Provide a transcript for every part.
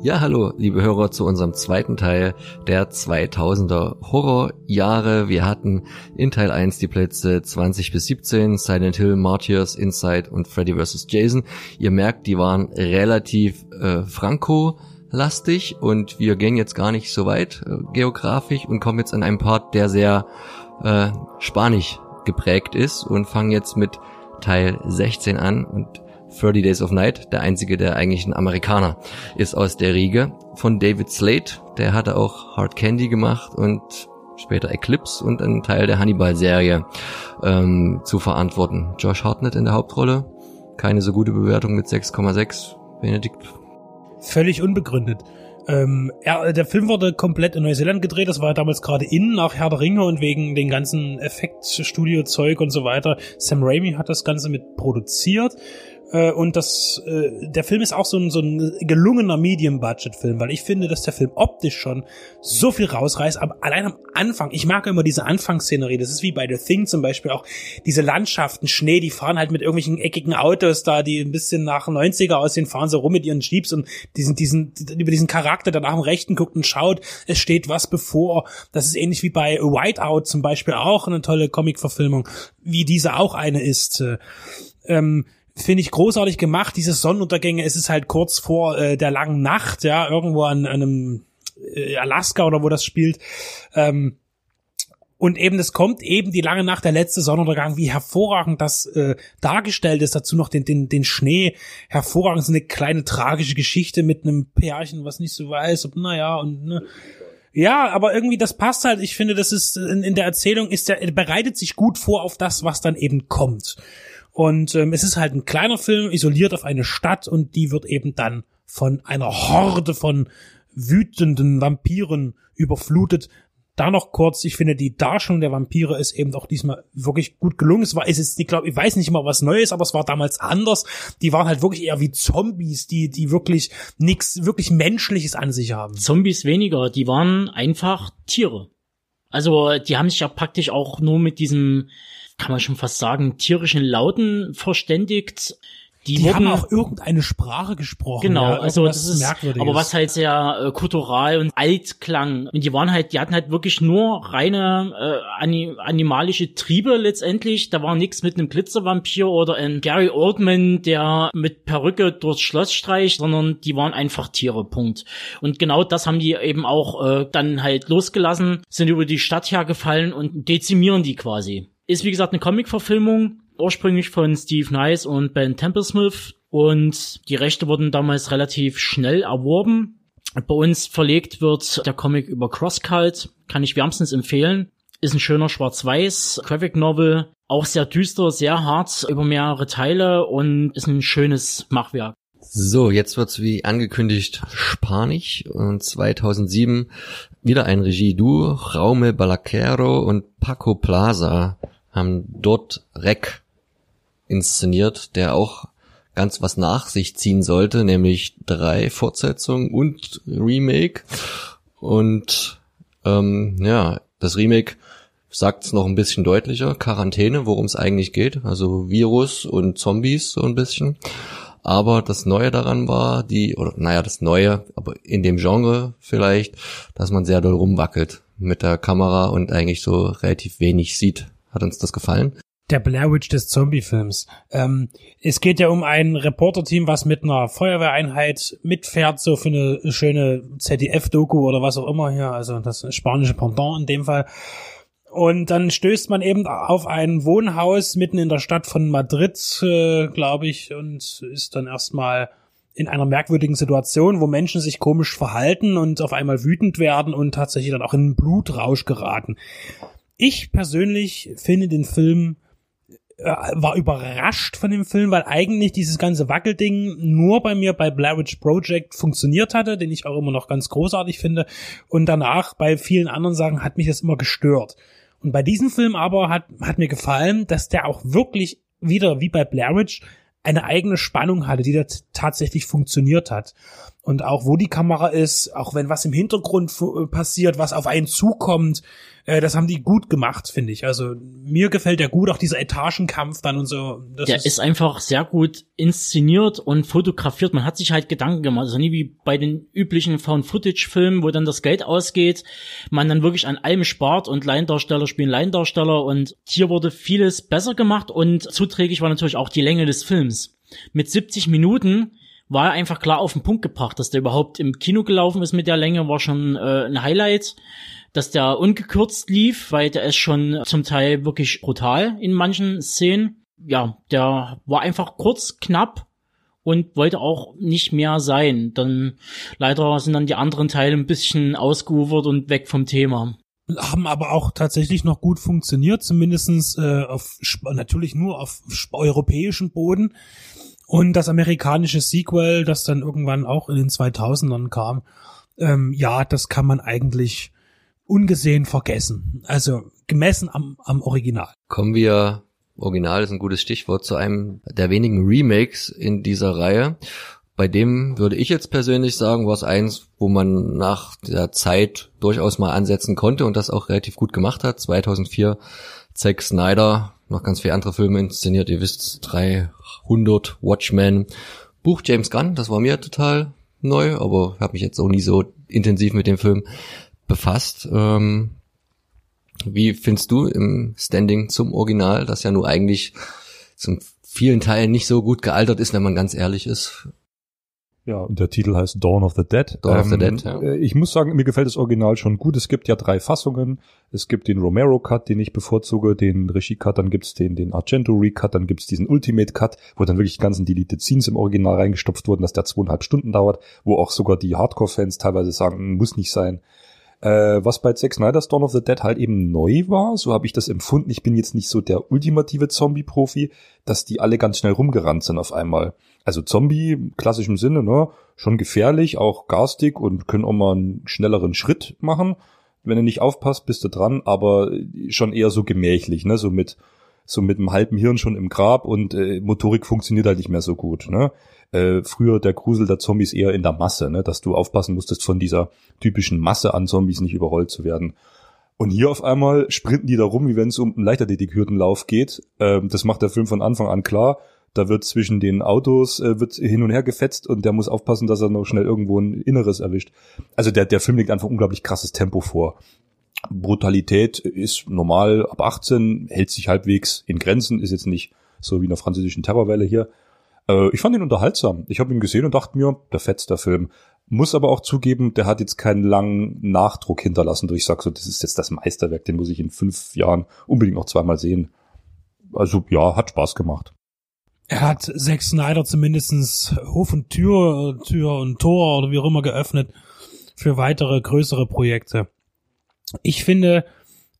Ja, hallo, liebe Hörer, zu unserem zweiten Teil der 2000er Horrorjahre. Wir hatten in Teil 1 die Plätze 20 bis 17, Silent Hill, Martyrs, Inside und Freddy vs. Jason. Ihr merkt, die waren relativ äh, franco-lastig und wir gehen jetzt gar nicht so weit äh, geografisch und kommen jetzt an einen Part, der sehr äh, spanisch geprägt ist und fangen jetzt mit Teil 16 an und 30 Days of Night, der einzige, der eigentlich ein Amerikaner ist aus der Riege, von David Slade, der hatte auch Hard Candy gemacht und später Eclipse und einen Teil der Hannibal-Serie ähm, zu verantworten. Josh Hartnett in der Hauptrolle, keine so gute Bewertung mit 6,6. Benedikt? Völlig unbegründet. Ähm, er, der Film wurde komplett in Neuseeland gedreht, das war damals gerade innen nach Herr der Ringe und wegen den ganzen Effektstudio-Zeug und so weiter. Sam Raimi hat das Ganze mit produziert äh, und das, äh, der Film ist auch so ein, so ein gelungener Medium-Budget-Film, weil ich finde, dass der Film optisch schon so viel rausreißt, aber allein am Anfang, ich mag immer diese Anfangsszenerie, das ist wie bei The Thing zum Beispiel auch, diese Landschaften, Schnee, die fahren halt mit irgendwelchen eckigen Autos da, die ein bisschen nach 90er aussehen, fahren so rum mit ihren Jeeps und diesen, diesen, über diesen Charakter, der nach dem Rechten guckt und schaut, es steht was bevor. Das ist ähnlich wie bei Whiteout zum Beispiel auch eine tolle Comic-Verfilmung, wie diese auch eine ist. Äh, ähm, finde ich großartig gemacht. Diese Sonnenuntergänge, es ist halt kurz vor äh, der langen Nacht, ja, irgendwo an, an einem äh, Alaska oder wo das spielt. Ähm, und eben, es kommt eben die lange Nacht, der letzte Sonnenuntergang, wie hervorragend das äh, dargestellt ist. Dazu noch den, den, den Schnee. Hervorragend so eine kleine tragische Geschichte mit einem Pärchen, was nicht so weiß, ob, naja, und ne. Ja, aber irgendwie das passt halt. Ich finde, das ist in, in der Erzählung ist der bereitet sich gut vor auf das, was dann eben kommt. Und ähm, es ist halt ein kleiner Film, isoliert auf eine Stadt und die wird eben dann von einer Horde von wütenden Vampiren überflutet. Da noch kurz, ich finde, die Darstellung der Vampire ist eben auch diesmal wirklich gut gelungen. Es war, es ist, ich glaube, ich weiß nicht immer was Neues, aber es war damals anders. Die waren halt wirklich eher wie Zombies, die, die wirklich nichts, wirklich Menschliches an sich haben. Zombies weniger, die waren einfach Tiere. Also, die haben sich ja praktisch auch nur mit diesem kann man schon fast sagen, tierischen Lauten verständigt. Die, die wurden, haben auch irgendeine Sprache gesprochen. Genau, ja, also das ist aber was halt sehr äh, kultural und alt klang. Und die waren halt, die hatten halt wirklich nur reine äh, anim animalische Triebe letztendlich. Da war nichts mit einem Glitzervampir oder ein Gary Oldman, der mit Perücke durchs Schloss streicht, sondern die waren einfach Tiere, Punkt. Und genau das haben die eben auch äh, dann halt losgelassen, sind über die Stadt hergefallen und dezimieren die quasi. Ist wie gesagt eine Comic-Verfilmung, ursprünglich von Steve Nice und Ben Templesmith. Und die Rechte wurden damals relativ schnell erworben. Bei uns verlegt wird der Comic über Crosscult, kann ich wärmstens empfehlen. Ist ein schöner Schwarz-Weiß Graphic Novel, auch sehr düster, sehr hart über mehrere Teile und ist ein schönes Machwerk. So, jetzt wird's wie angekündigt Spanisch und 2007 wieder ein Regie-Duo, Raume Balaquero und Paco Plaza haben dort Rec inszeniert, der auch ganz was nach sich ziehen sollte, nämlich drei Fortsetzungen und Remake. Und ähm, ja, das Remake sagt es noch ein bisschen deutlicher. Quarantäne, worum es eigentlich geht. Also Virus und Zombies so ein bisschen. Aber das Neue daran war, die, oder naja, das Neue, aber in dem Genre vielleicht, dass man sehr doll rumwackelt mit der Kamera und eigentlich so relativ wenig sieht. Hat uns das gefallen? Der Blair Witch des Zombie-Films. Ähm, es geht ja um ein Reporter-Team, was mit einer Feuerwehreinheit mitfährt, so für eine schöne ZDF-Doku oder was auch immer hier, also das spanische Pendant in dem Fall. Und dann stößt man eben auf ein Wohnhaus mitten in der Stadt von Madrid, äh, glaube ich, und ist dann erstmal in einer merkwürdigen Situation, wo Menschen sich komisch verhalten und auf einmal wütend werden und tatsächlich dann auch in einen Blutrausch geraten. Ich persönlich finde den Film äh, war überrascht von dem Film, weil eigentlich dieses ganze Wackelding nur bei mir bei Blair Witch Project funktioniert hatte, den ich auch immer noch ganz großartig finde. Und danach bei vielen anderen Sachen hat mich das immer gestört. Und bei diesem Film aber hat, hat mir gefallen, dass der auch wirklich wieder wie bei Blair Witch eine eigene Spannung hatte, die da tatsächlich funktioniert hat. Und auch wo die Kamera ist, auch wenn was im Hintergrund äh, passiert, was auf einen zukommt, äh, das haben die gut gemacht, finde ich. Also mir gefällt der gut, auch dieser Etagenkampf dann und so. der ist, ist, einfach sehr gut inszeniert und fotografiert. Man hat sich halt Gedanken gemacht. Also nie wie bei den üblichen Found-Footage-Filmen, wo dann das Geld ausgeht, man dann wirklich an allem spart und Laiendarsteller spielen Laiendarsteller und hier wurde vieles besser gemacht und zuträglich war natürlich auch die Länge des Films. Mit 70 Minuten war einfach klar auf den Punkt gebracht, dass der überhaupt im Kino gelaufen ist mit der Länge, war schon äh, ein Highlight. Dass der ungekürzt lief, weil der ist schon zum Teil wirklich brutal in manchen Szenen. Ja, der war einfach kurz, knapp und wollte auch nicht mehr sein. Dann leider sind dann die anderen Teile ein bisschen ausgeufert und weg vom Thema haben aber auch tatsächlich noch gut funktioniert, zumindestens äh, auf natürlich nur auf europäischen Boden. Und das amerikanische Sequel, das dann irgendwann auch in den 2000ern kam, ähm, ja, das kann man eigentlich ungesehen vergessen. Also gemessen am, am Original. Kommen wir, Original ist ein gutes Stichwort, zu einem der wenigen Remakes in dieser Reihe. Bei dem würde ich jetzt persönlich sagen, war es eins, wo man nach der Zeit durchaus mal ansetzen konnte und das auch relativ gut gemacht hat. 2004 Zack Snyder, noch ganz viele andere Filme inszeniert, ihr wisst, 300 Watchmen. Buch James Gunn, das war mir total neu, aber habe mich jetzt auch nie so intensiv mit dem Film befasst. Ähm, wie findest du im Standing zum Original, das ja nur eigentlich zum vielen Teilen nicht so gut gealtert ist, wenn man ganz ehrlich ist? Ja, und der Titel heißt Dawn of the Dead. Dawn ähm, of the ähm, Dead, ja. Äh, ich muss sagen, mir gefällt das Original schon gut. Es gibt ja drei Fassungen. Es gibt den Romero-Cut, den ich bevorzuge, den Regie-Cut, dann gibt's den, den Argento-Recut, dann gibt's diesen Ultimate-Cut, wo dann wirklich die ganzen Deleted Scenes im Original reingestopft wurden, dass der zweieinhalb Stunden dauert, wo auch sogar die Hardcore-Fans teilweise sagen, hm, muss nicht sein. Äh, was bei Zack Snyder's Dawn of the Dead halt eben neu war, so habe ich das empfunden. Ich bin jetzt nicht so der ultimative Zombie-Profi, dass die alle ganz schnell rumgerannt sind auf einmal. Also Zombie im klassischen Sinne, ne, schon gefährlich, auch garstig und können auch mal einen schnelleren Schritt machen. Wenn du nicht aufpasst, bist du dran, aber schon eher so gemächlich, ne, so mit so mit einem halben Hirn schon im Grab und äh, Motorik funktioniert halt nicht mehr so gut, ne? äh, früher der Grusel der Zombies eher in der Masse, ne? dass du aufpassen musstest, von dieser typischen Masse an Zombies nicht überrollt zu werden. Und hier auf einmal sprinten die da rum, wie wenn es um einen Leichtathletikhürdenlauf geht. Ähm, das macht der Film von Anfang an klar. Da wird zwischen den Autos äh, wird hin und her gefetzt und der muss aufpassen, dass er noch schnell irgendwo ein Inneres erwischt. Also der, der Film legt einfach unglaublich krasses Tempo vor. Brutalität ist normal ab 18, hält sich halbwegs in Grenzen, ist jetzt nicht so wie in der französischen Terrorwelle hier. Äh, ich fand ihn unterhaltsam. Ich habe ihn gesehen und dachte mir, der fetzt der Film. Muss aber auch zugeben, der hat jetzt keinen langen Nachdruck hinterlassen, durch ich sag so, das ist jetzt das Meisterwerk, den muss ich in fünf Jahren unbedingt noch zweimal sehen. Also ja, hat Spaß gemacht. Er hat Zack Snyder zumindestens Hof und Tür, Tür und Tor oder wie auch immer geöffnet für weitere größere Projekte. Ich finde,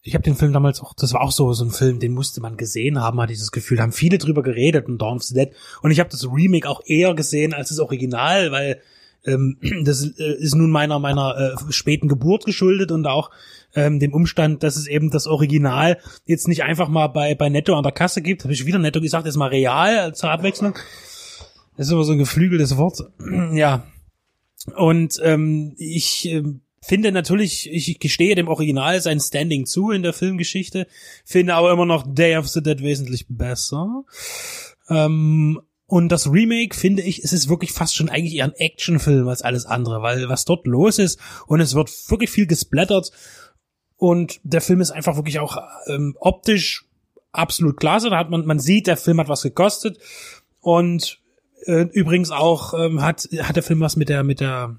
ich habe den Film damals auch, das war auch so so ein Film, den musste man gesehen haben, hat dieses Gefühl, haben viele drüber geredet und Dawn of the Dead und ich habe das Remake auch eher gesehen als das Original, weil ähm, das äh, ist nun meiner meiner äh, späten Geburt geschuldet und auch ähm, dem Umstand, dass es eben das Original jetzt nicht einfach mal bei bei Netto an der Kasse gibt, habe ich wieder Netto gesagt, jetzt mal real zur Abwechslung. Das ist aber so ein geflügeltes Wort. ja. Und ähm, ich ähm, Finde natürlich, ich gestehe dem Original sein Standing zu in der Filmgeschichte, finde aber immer noch Day of the Dead wesentlich besser. Ähm, und das Remake, finde ich, es ist wirklich fast schon eigentlich eher ein Actionfilm als alles andere, weil was dort los ist und es wird wirklich viel gesplattert und der Film ist einfach wirklich auch ähm, optisch absolut klasse. Da hat man, man sieht, der Film hat was gekostet und äh, übrigens auch ähm, hat, hat der Film was mit der, mit der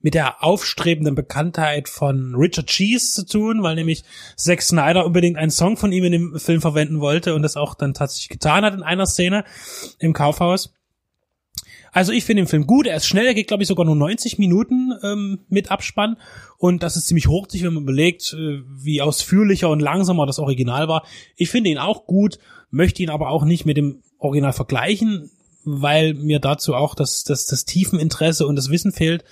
mit der aufstrebenden Bekanntheit von Richard Cheese zu tun, weil nämlich Zack Snyder unbedingt einen Song von ihm in dem Film verwenden wollte und das auch dann tatsächlich getan hat in einer Szene im Kaufhaus. Also ich finde den Film gut, er ist schnell, er geht glaube ich sogar nur 90 Minuten ähm, mit Abspann und das ist ziemlich hochzig, wenn man überlegt, äh, wie ausführlicher und langsamer das Original war. Ich finde ihn auch gut, möchte ihn aber auch nicht mit dem Original vergleichen, weil mir dazu auch das, das, das Tiefeninteresse und das Wissen fehlt.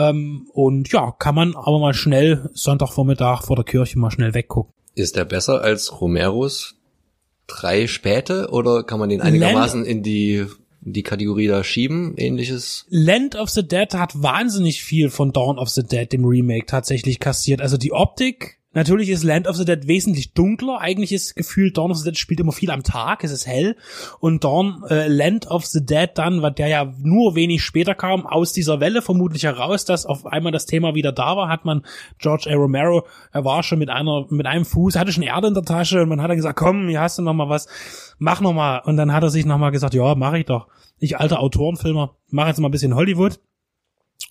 Ähm, und ja, kann man aber mal schnell Sonntagvormittag vor der Kirche mal schnell weggucken. Ist der besser als Romeros drei Späte oder kann man den einigermaßen in die die Kategorie da schieben, ähnliches. Land of the Dead hat wahnsinnig viel von Dawn of the Dead, dem Remake, tatsächlich kassiert. Also die Optik Natürlich ist Land of the Dead wesentlich dunkler. Eigentlich ist gefühlt Dawn of the Dead spielt immer viel am Tag, es ist hell. Und Dawn, äh, Land of the Dead dann, weil der ja nur wenig später kam, aus dieser Welle vermutlich heraus, dass auf einmal das Thema wieder da war, hat man George A. Romero, er war schon mit einer, mit einem Fuß, hatte schon Erde in der Tasche und man hat dann gesagt, komm, hier hast du noch mal was, mach noch mal. Und dann hat er sich noch mal gesagt, ja, mach ich doch. Ich alter Autorenfilmer, mach jetzt mal ein bisschen Hollywood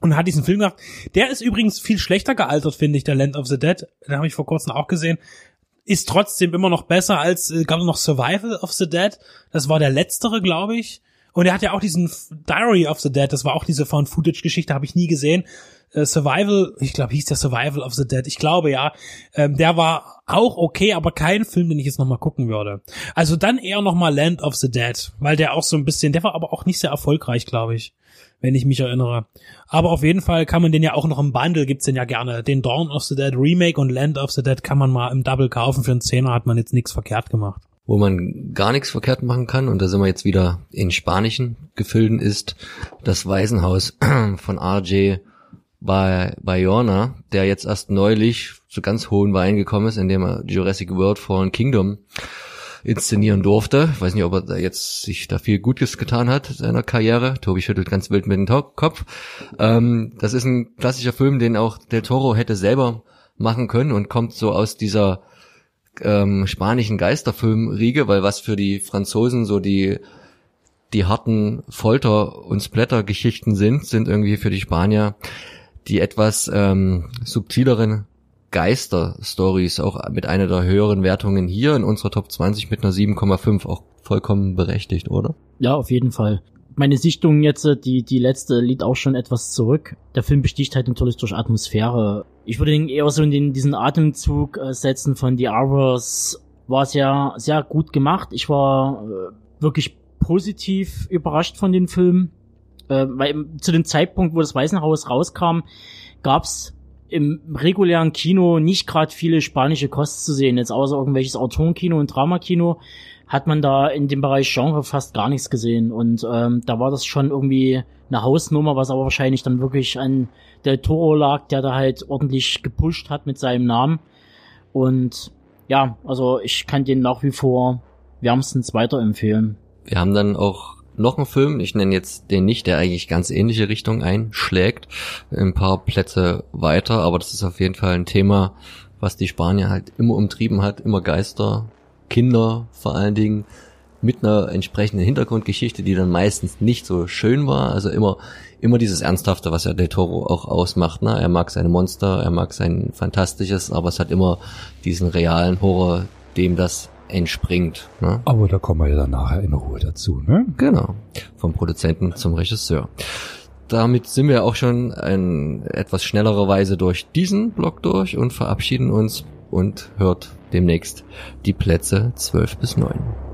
und hat diesen Film gemacht. Der ist übrigens viel schlechter gealtert, finde ich, der Land of the Dead. Den habe ich vor kurzem auch gesehen. Ist trotzdem immer noch besser als, äh, gab noch Survival of the Dead. Das war der letztere, glaube ich. Und er hat ja auch diesen Diary of the Dead, das war auch diese Found-Footage-Geschichte, habe ich nie gesehen. Äh, Survival, ich glaube, hieß der Survival of the Dead, ich glaube ja. Ähm, der war auch okay, aber kein Film, den ich jetzt nochmal gucken würde. Also dann eher nochmal Land of the Dead, weil der auch so ein bisschen, der war aber auch nicht sehr erfolgreich, glaube ich wenn ich mich erinnere. Aber auf jeden Fall kann man den ja auch noch im Bundle, gibt's den ja gerne. Den Dawn of the Dead Remake und Land of the Dead kann man mal im Double kaufen. Für einen Zehner hat man jetzt nichts verkehrt gemacht. Wo man gar nichts verkehrt machen kann, und da sind wir jetzt wieder in spanischen Gefilden, ist das Waisenhaus von RJ bei Bayona, der jetzt erst neulich zu ganz hohen Wein gekommen ist, indem er Jurassic World Fallen Kingdom inszenieren durfte. Ich weiß nicht, ob er da jetzt sich da viel Gutes getan hat in seiner Karriere. Tobi schüttelt ganz wild mit dem Kopf. Ähm, das ist ein klassischer Film, den auch Del Toro hätte selber machen können und kommt so aus dieser ähm, spanischen Geisterfilmriege, weil was für die Franzosen so die die harten Folter- und Splatter-Geschichten sind, sind irgendwie für die Spanier die etwas ähm, subtileren Geister-Stories, auch mit einer der höheren Wertungen hier in unserer Top 20 mit einer 7,5 auch vollkommen berechtigt, oder? Ja, auf jeden Fall. Meine Sichtung jetzt, die, die letzte liegt auch schon etwas zurück. Der Film besticht halt natürlich durch Atmosphäre. Ich würde ihn eher so in den, diesen Atemzug äh, setzen von The Hours. War sehr, sehr gut gemacht. Ich war äh, wirklich positiv überrascht von dem Film. Äh, weil zu dem Zeitpunkt, wo das Waisenhaus rauskam, gab's im regulären Kino nicht gerade viele spanische Kost zu sehen. Jetzt außer irgendwelches Autorenkino und Dramakino hat man da in dem Bereich Genre fast gar nichts gesehen. Und ähm, da war das schon irgendwie eine Hausnummer, was aber wahrscheinlich dann wirklich an Del Toro lag, der da halt ordentlich gepusht hat mit seinem Namen. Und ja, also ich kann den nach wie vor wärmstens weiterempfehlen. Wir haben dann auch noch ein Film, ich nenne jetzt den nicht, der eigentlich ganz ähnliche Richtung einschlägt, ein paar Plätze weiter, aber das ist auf jeden Fall ein Thema, was die Spanier halt immer umtrieben hat, immer Geister, Kinder vor allen Dingen, mit einer entsprechenden Hintergrundgeschichte, die dann meistens nicht so schön war, also immer immer dieses Ernsthafte, was ja Del Toro auch ausmacht. Ne? Er mag seine Monster, er mag sein Fantastisches, aber es hat immer diesen realen Horror, dem das entspringt. Ne? Aber da kommen wir ja dann nachher in Ruhe dazu. Ne? Genau, vom Produzenten zum Regisseur. Damit sind wir auch schon in etwas schnellerer Weise durch diesen Block durch und verabschieden uns und hört demnächst die Plätze 12 bis 9.